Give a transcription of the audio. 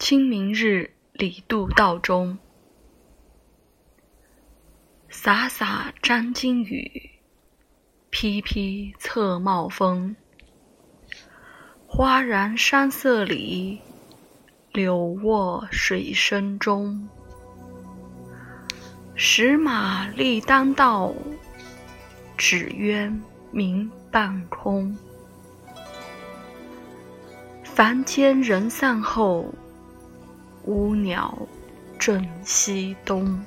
清明日李杜道中，洒洒沾巾雨，披披侧帽风。花然山色里，柳卧水声中。石马立当道，纸鸢鸣半空。凡间人散后，乌鸟正西东。